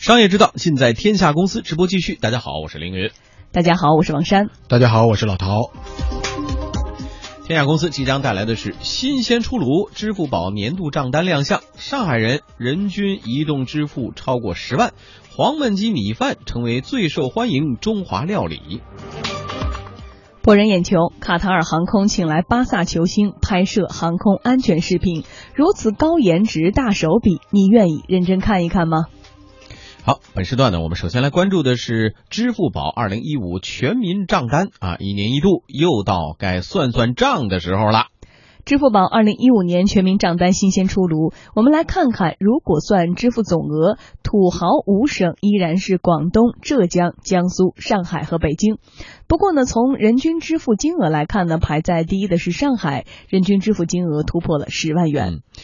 商业之道，尽在天下公司。直播继续，大家好，我是凌云。大家好，我是王珊。大家好，我是老陶。天下公司即将带来的是新鲜出炉，支付宝年度账单亮相，上海人人均移动支付超过十万，黄焖鸡米饭成为最受欢迎中华料理。博人眼球，卡塔尔航空请来巴萨球星拍摄航空安全视频，如此高颜值、大手笔，你愿意认真看一看吗？好，本时段呢，我们首先来关注的是支付宝二零一五全民账单啊，一年一度，又到该算算账的时候了。支付宝二零一五年全民账单新鲜出炉，我们来看看，如果算支付总额，土豪五省依然是广东、浙江、江苏、上海和北京。不过呢，从人均支付金额来看呢，排在第一的是上海，人均支付金额突破了十万元。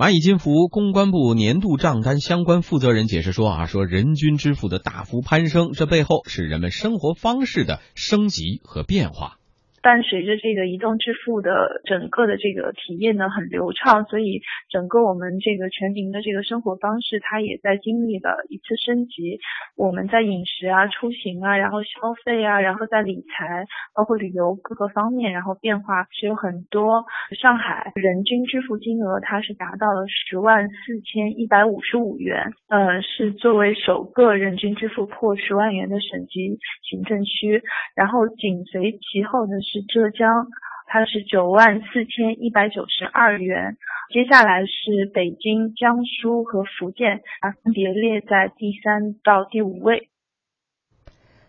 蚂蚁金服公关部年度账单相关负责人解释说啊，说人均支付的大幅攀升，这背后是人们生活方式的升级和变化。伴随着这个移动支付的整个的这个体验呢很流畅，所以整个我们这个全民的这个生活方式，它也在经历了一次升级。我们在饮食啊、出行啊，然后消费啊，然后在理财，包括旅游各个方面，然后变化是有很多。上海人均支付金额它是达到了十万四千一百五十五元，呃，是作为首个人均支付破十万元的省级行政区，然后紧随其后的是。浙江，它是九万四千一百九十二元。接下来是北京、江苏和福建，啊，分别列在第三到第五位。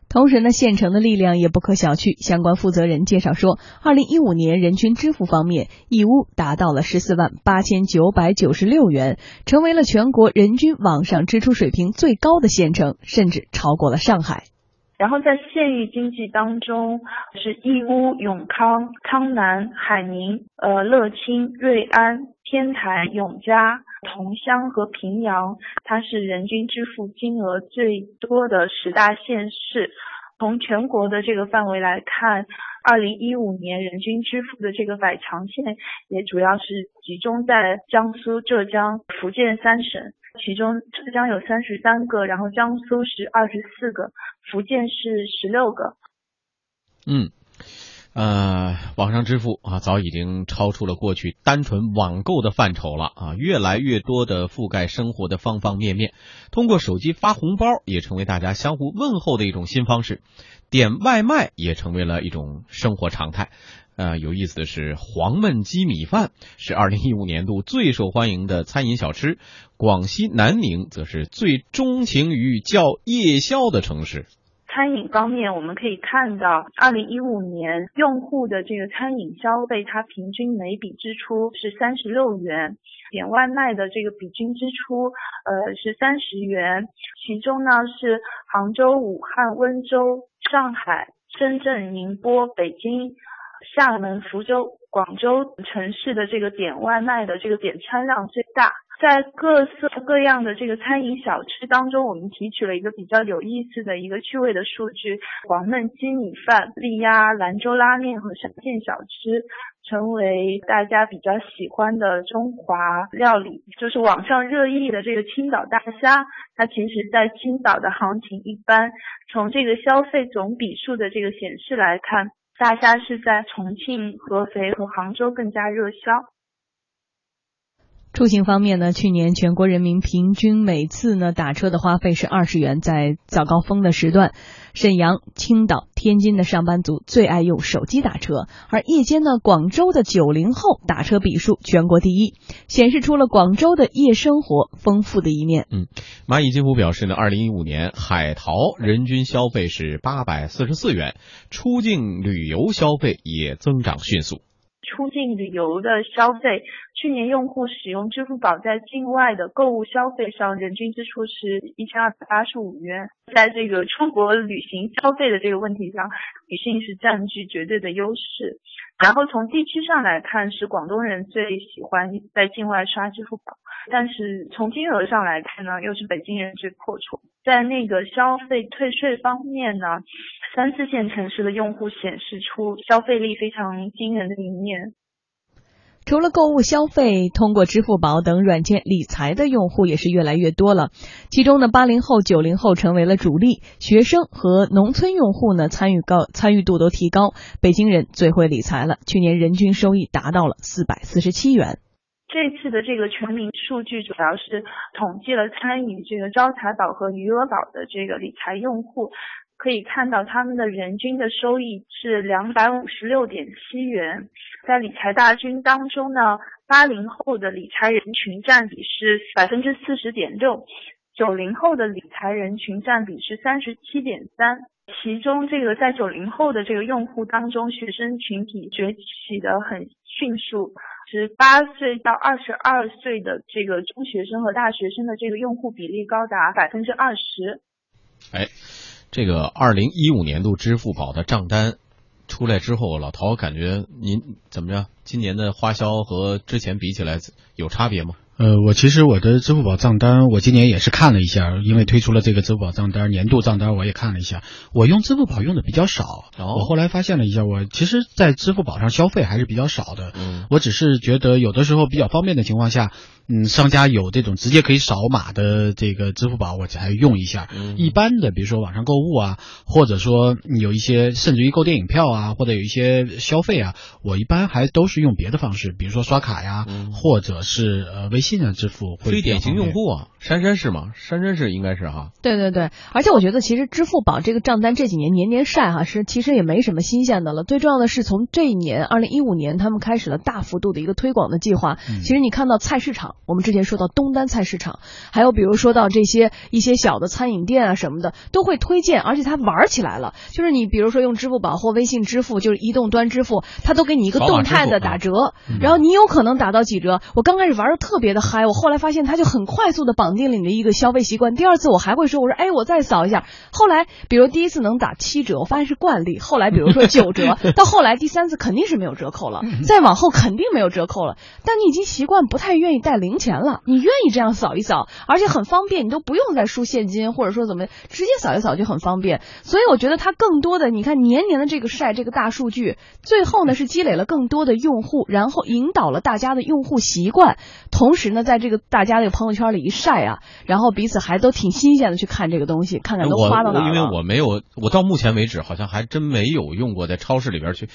同时呢，县城的力量也不可小觑。相关负责人介绍说，二零一五年人均支付方面，义乌达到了十四万八千九百九十六元，成为了全国人均网上支出水平最高的县城，甚至超过了上海。然后在县域经济当中，是义乌、永康、苍南、海宁、呃乐清、瑞安、天台、永嘉、桐乡和平阳，它是人均支付金额最多的十大县市。从全国的这个范围来看，二零一五年人均支付的这个百强县，也主要是集中在江苏、浙江、福建三省，其中浙江有三十三个，然后江苏是二十四个，福建是十六个。嗯。呃，网上支付啊，早已经超出了过去单纯网购的范畴了啊，越来越多的覆盖生活的方方面面。通过手机发红包，也成为大家相互问候的一种新方式。点外卖也成为了一种生活常态。呃，有意思的是，黄焖鸡米饭是二零一五年度最受欢迎的餐饮小吃。广西南宁则是最钟情于叫夜宵的城市。餐饮方面，我们可以看到，二零一五年用户的这个餐饮消费，它平均每笔支出是三十六元，点外卖的这个比均支出，呃是三十元，其中呢是杭州、武汉、温州、上海、深圳、宁波、北京、厦门、福州、广州城市的这个点外卖的这个点餐量最大。在各色各样的这个餐饮小吃当中，我们提取了一个比较有意思的一个趣味的数据：黄焖鸡米饭、力压、兰州拉面和沙县小吃，成为大家比较喜欢的中华料理。就是网上热议的这个青岛大虾，它其实在青岛的行情一般。从这个消费总笔数的这个显示来看，大虾是在重庆、合肥和杭州更加热销。出行方面呢，去年全国人民平均每次呢打车的花费是二十元，在早高峰的时段，沈阳、青岛、天津的上班族最爱用手机打车，而夜间呢，广州的九零后打车笔数全国第一，显示出了广州的夜生活丰富的一面。嗯，蚂蚁金服表示呢，二零一五年海淘人均消费是八百四十四元，出境旅游消费也增长迅速。出境旅游的消费，去年用户使用支付宝在境外的购物消费上，人均支出是一千二百八十五元。在这个出国旅行消费的这个问题上，女性是占据绝对的优势。然后从地区上来看，是广东人最喜欢在境外刷支付宝，但是从金额上来看呢，又是北京人最阔绰。在那个消费退税方面呢，三四线城市的用户显示出消费力非常惊人的一面。除了购物消费，通过支付宝等软件理财的用户也是越来越多了。其中呢，八零后、九零后成为了主力，学生和农村用户呢参与高参与度都提高。北京人最会理财了，去年人均收益达到了四百四十七元。这次的这个全民数据主要是统计了参与这个招财宝和余额宝的这个理财用户。可以看到，他们的人均的收益是两百五十六点七元。在理财大军当中呢，八零后的理财人群占比是百分之四十点六，九零后的理财人群占比是三十七点三。其中，这个在九零后的这个用户当中，学生群体崛起的很迅速，十八岁到二十二岁的这个中学生和大学生的这个用户比例高达百分之二十。哎。这个二零一五年度支付宝的账单出来之后，老陶感觉您怎么着？今年的花销和之前比起来有差别吗？呃，我其实我的支付宝账单，我今年也是看了一下，因为推出了这个支付宝账单年度账单，我也看了一下。我用支付宝用的比较少，我后来发现了一下，我其实，在支付宝上消费还是比较少的。嗯，我只是觉得有的时候比较方便的情况下。嗯，商家有这种直接可以扫码的这个支付宝，我才用一下。嗯一般的，比如说网上购物啊，或者说有一些甚至于购电影票啊，或者有一些消费啊，我一般还都是用别的方式，比如说刷卡呀，或者是呃微信的支付。非典型用户啊，珊珊是吗？珊珊是应该是哈。对对对，而且我觉得其实支付宝这个账单这几年年年晒哈，是其实也没什么新鲜的了。最重要的是从这一年二零一五年，他们开始了大幅度的一个推广的计划。其实你看到菜市场。我们之前说到东单菜市场，还有比如说到这些一些小的餐饮店啊什么的，都会推荐，而且它玩起来了。就是你比如说用支付宝或微信支付，就是移动端支付，它都给你一个动态的打折，然后你有可能打到几折。我刚开始玩的特别的嗨，我后来发现它就很快速的绑定了你的一个消费习惯。第二次我还会说，我说哎，我再扫一下。后来比如第一次能打七折，我发现是惯例。后来比如说九折，到后来第三次肯定是没有折扣了，再往后肯定没有折扣了。但你已经习惯不太愿意带零。钱了，你愿意这样扫一扫，而且很方便，你都不用再输现金，或者说怎么直接扫一扫就很方便。所以我觉得它更多的，你看年年的这个晒这个大数据，最后呢是积累了更多的用户，然后引导了大家的用户习惯，同时呢在这个大家这个朋友圈里一晒啊，然后彼此还都挺新鲜的去看这个东西，看看都花到哪了。因为我没有，我到目前为止好像还真没有用过在超市里边去。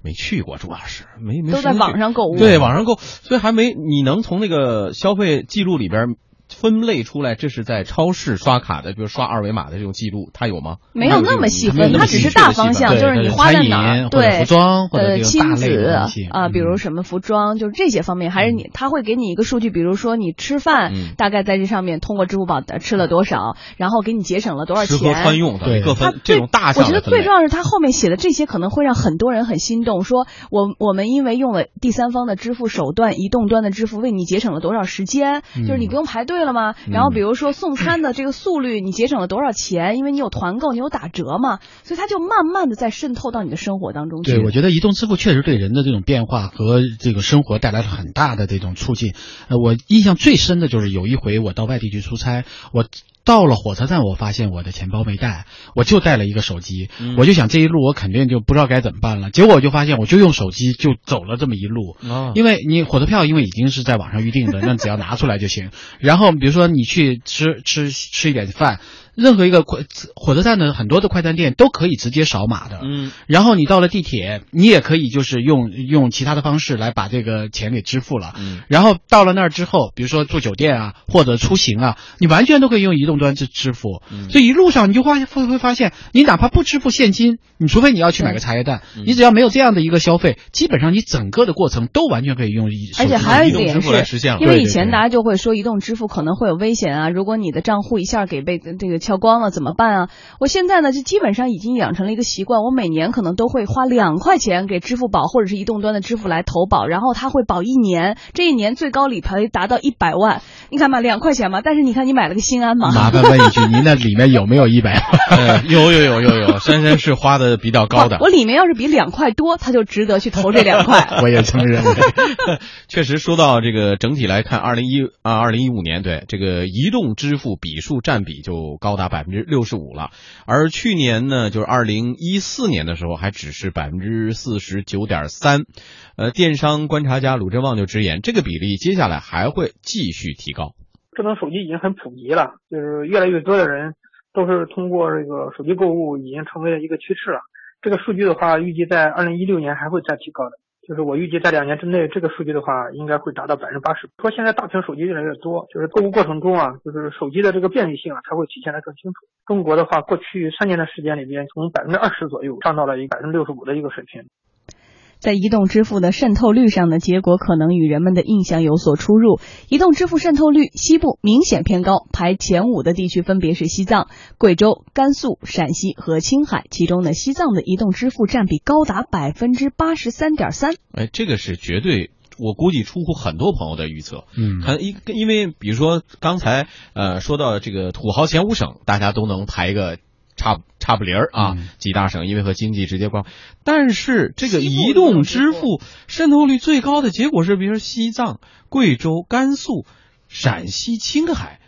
没去过，主要是没没都在网上购物，对网上购，所以还没你能从那个消费记录里边。分类出来，这是在超市刷卡的，比如刷二维码的这种记录，它有吗？没有那么细分，它只是大方向，就是你花在哪儿，对，服装或者亲子啊，比如什么服装，就是这些方面，还是你他会给你一个数据，比如说你吃饭大概在这上面通过支付宝吃了多少，然后给你节省了多少钱，穿用对。各分这种大项。我觉得最重要是他后面写的这些可能会让很多人很心动，说我我们因为用了第三方的支付手段，移动端的支付为你节省了多少时间，就是你不用排队。对了吗？然后比如说送餐的这个速率，你节省了多少钱？因为你有团购，你有打折嘛，所以它就慢慢的在渗透到你的生活当中去。对，我觉得移动支付确实对人的这种变化和这个生活带来了很大的这种促进。呃，我印象最深的就是有一回我到外地去出差，我。到了火车站，我发现我的钱包没带，我就带了一个手机，我就想这一路我肯定就不知道该怎么办了。结果我就发现，我就用手机就走了这么一路，因为你火车票因为已经是在网上预定的，那只要拿出来就行。然后比如说你去吃吃吃一点饭。任何一个快火车站的很多的快餐店都可以直接扫码的，嗯，然后你到了地铁，你也可以就是用用其他的方式来把这个钱给支付了，嗯，然后到了那儿之后，比如说住酒店啊或者出行啊，你完全都可以用移动端去支付，嗯。所以一路上你就发会会发现，你哪怕不支付现金，你除非你要去买个茶叶蛋，你只要没有这样的一个消费，基本上你整个的过程都完全可以用移而且还有一点是，因为以前大家就会说移动支付可能会有危险啊，如果你的账户一下给被这个。跳光了怎么办啊？我现在呢就基本上已经养成了一个习惯，我每年可能都会花两块钱给支付宝或者是移动端的支付来投保，然后它会保一年，这一年最高理赔达到一百万。你看嘛，两块钱嘛，但是你看你买了个心安嘛。麻烦问一句，您那里面有没有一百万？有有有有有，珊珊是花的比较高的。我里面要是比两块多，他就值得去投这两块。我也这么认为。确实，说到这个整体来看，二零一啊二零一五年对这个移动支付笔数占比就高。达百分之六十五了。而去年呢，就是二零一四年的时候，还只是百分之四十九点三。呃，电商观察家鲁振旺就直言，这个比例接下来还会继续提高。智能手机已经很普及了，就是越来越多的人都是通过这个手机购物，已经成为了一个趋势了。这个数据的话，预计在二零一六年还会再提高的。就是我预计在两年之内，这个数据的话应该会达到百分之八十。说现在大屏手机越来越多，就是购物过程中啊，就是手机的这个便利性啊才会体现得更清楚。中国的话，过去三年的时间里边，从百分之二十左右上到了一百分之六十五的一个水平。在移动支付的渗透率上呢，结果可能与人们的印象有所出入。移动支付渗透率，西部明显偏高，排前五的地区分别是西藏、贵州、甘肃、陕西和青海。其中呢，西藏的移动支付占比高达百分之八十三点三。哎，这个是绝对，我估计出乎很多朋友的预测。嗯，很一，因为比如说刚才呃说到这个土豪前五省，大家都能排一个。差差不离儿啊，几大省因为和经济直接关，但是这个移动支付渗透率最高的结果是，比如说西藏、贵州、甘肃、陕西、青海。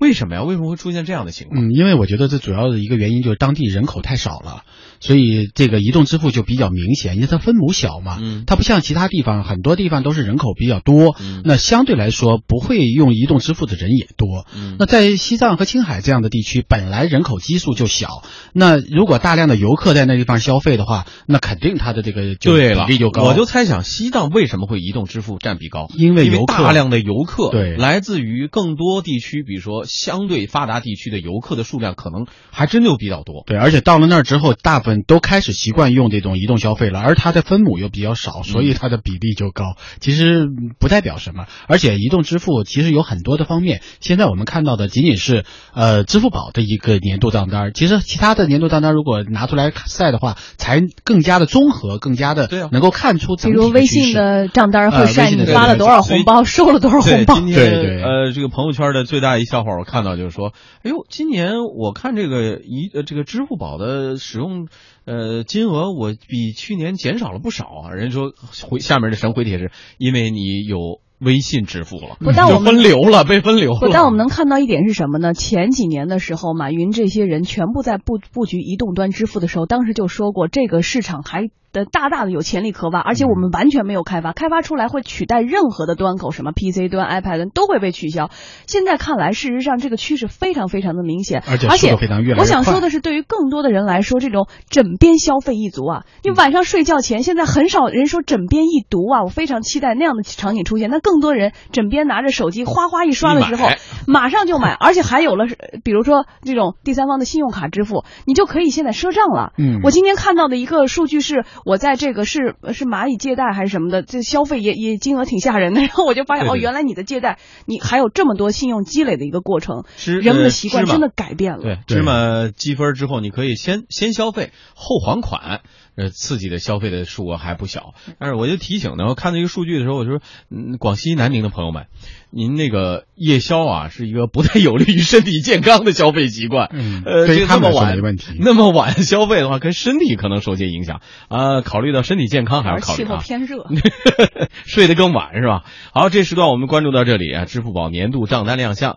为什么呀？为什么会出现这样的情况？嗯，因为我觉得这主要的一个原因就是当地人口太少了，所以这个移动支付就比较明显，因为它分母小嘛。嗯，它不像其他地方，很多地方都是人口比较多，那相对来说不会用移动支付的人也多。嗯，那在西藏和青海这样的地区，本来人口基数就小，那如果大量的游客在那地方消费的话，那肯定它的这个就对了比例就高。我就猜想西藏为什么会移动支付占比高？因为游客大量的游客对来自于更多地区，比如说相对发达。地区的游客的数量可能还真就比较多，对，而且到了那儿之后，大部分都开始习惯用这种移动消费了，而它的分母又比较少，所以它的比例就高。其实不代表什么，而且移动支付其实有很多的方面。现在我们看到的仅仅是呃支付宝的一个年度账单，其实其他的年度账单如果拿出来赛的话，才更加的综合，更加的能够看出。比如微信的账单会晒你发了多少红包，收了多少红包。对对，呃，这个朋友圈的最大一笑话，我看到就是说。哎呦，今年我看这个一呃这个支付宝的使用呃金额，我比去年减少了不少啊。人家说回下面的神回帖是因为你有微信支付了，不但我们分流了，被分流了。不但我们能看到一点是什么呢？前几年的时候，马云这些人全部在布布局移动端支付的时候，当时就说过这个市场还。的大大的有潜力可挖，而且我们完全没有开发，开发出来会取代任何的端口，什么 PC 端、iPad 端都会被取消。现在看来，事实上这个趋势非常非常的明显，而且非常越我想说的是，对于更多的人来说，这种枕边消费一族啊，你晚上睡觉前，现在很少人说枕边一读啊，我非常期待那样的场景出现。那更多人枕边拿着手机哗哗一刷的时候，马上就买，而且还有了，比如说这种第三方的信用卡支付，你就可以现在赊账了。嗯，我今天看到的一个数据是。我在这个是是蚂蚁借贷还是什么的，这消费也也金额挺吓人的。然后我就发现哦，原来你的借贷你还有这么多信用积累的一个过程，人们的习惯真的改变了。对，芝麻积分之后，你可以先先消费后还款，呃，刺激的消费的数额还不小。但是我就提醒呢，我看到一个数据的时候，我就说，嗯，广西南宁的朋友们。您那个夜宵啊，是一个不太有利于身体健康的消费习惯。嗯，呃，对那么晚没问题。那么晚消费的话，跟身体可能受些影响啊。考虑到身体健康，还是考虑气候偏热，睡得更晚是吧？好，这时段我们关注到这里啊。支付宝年度账单亮相，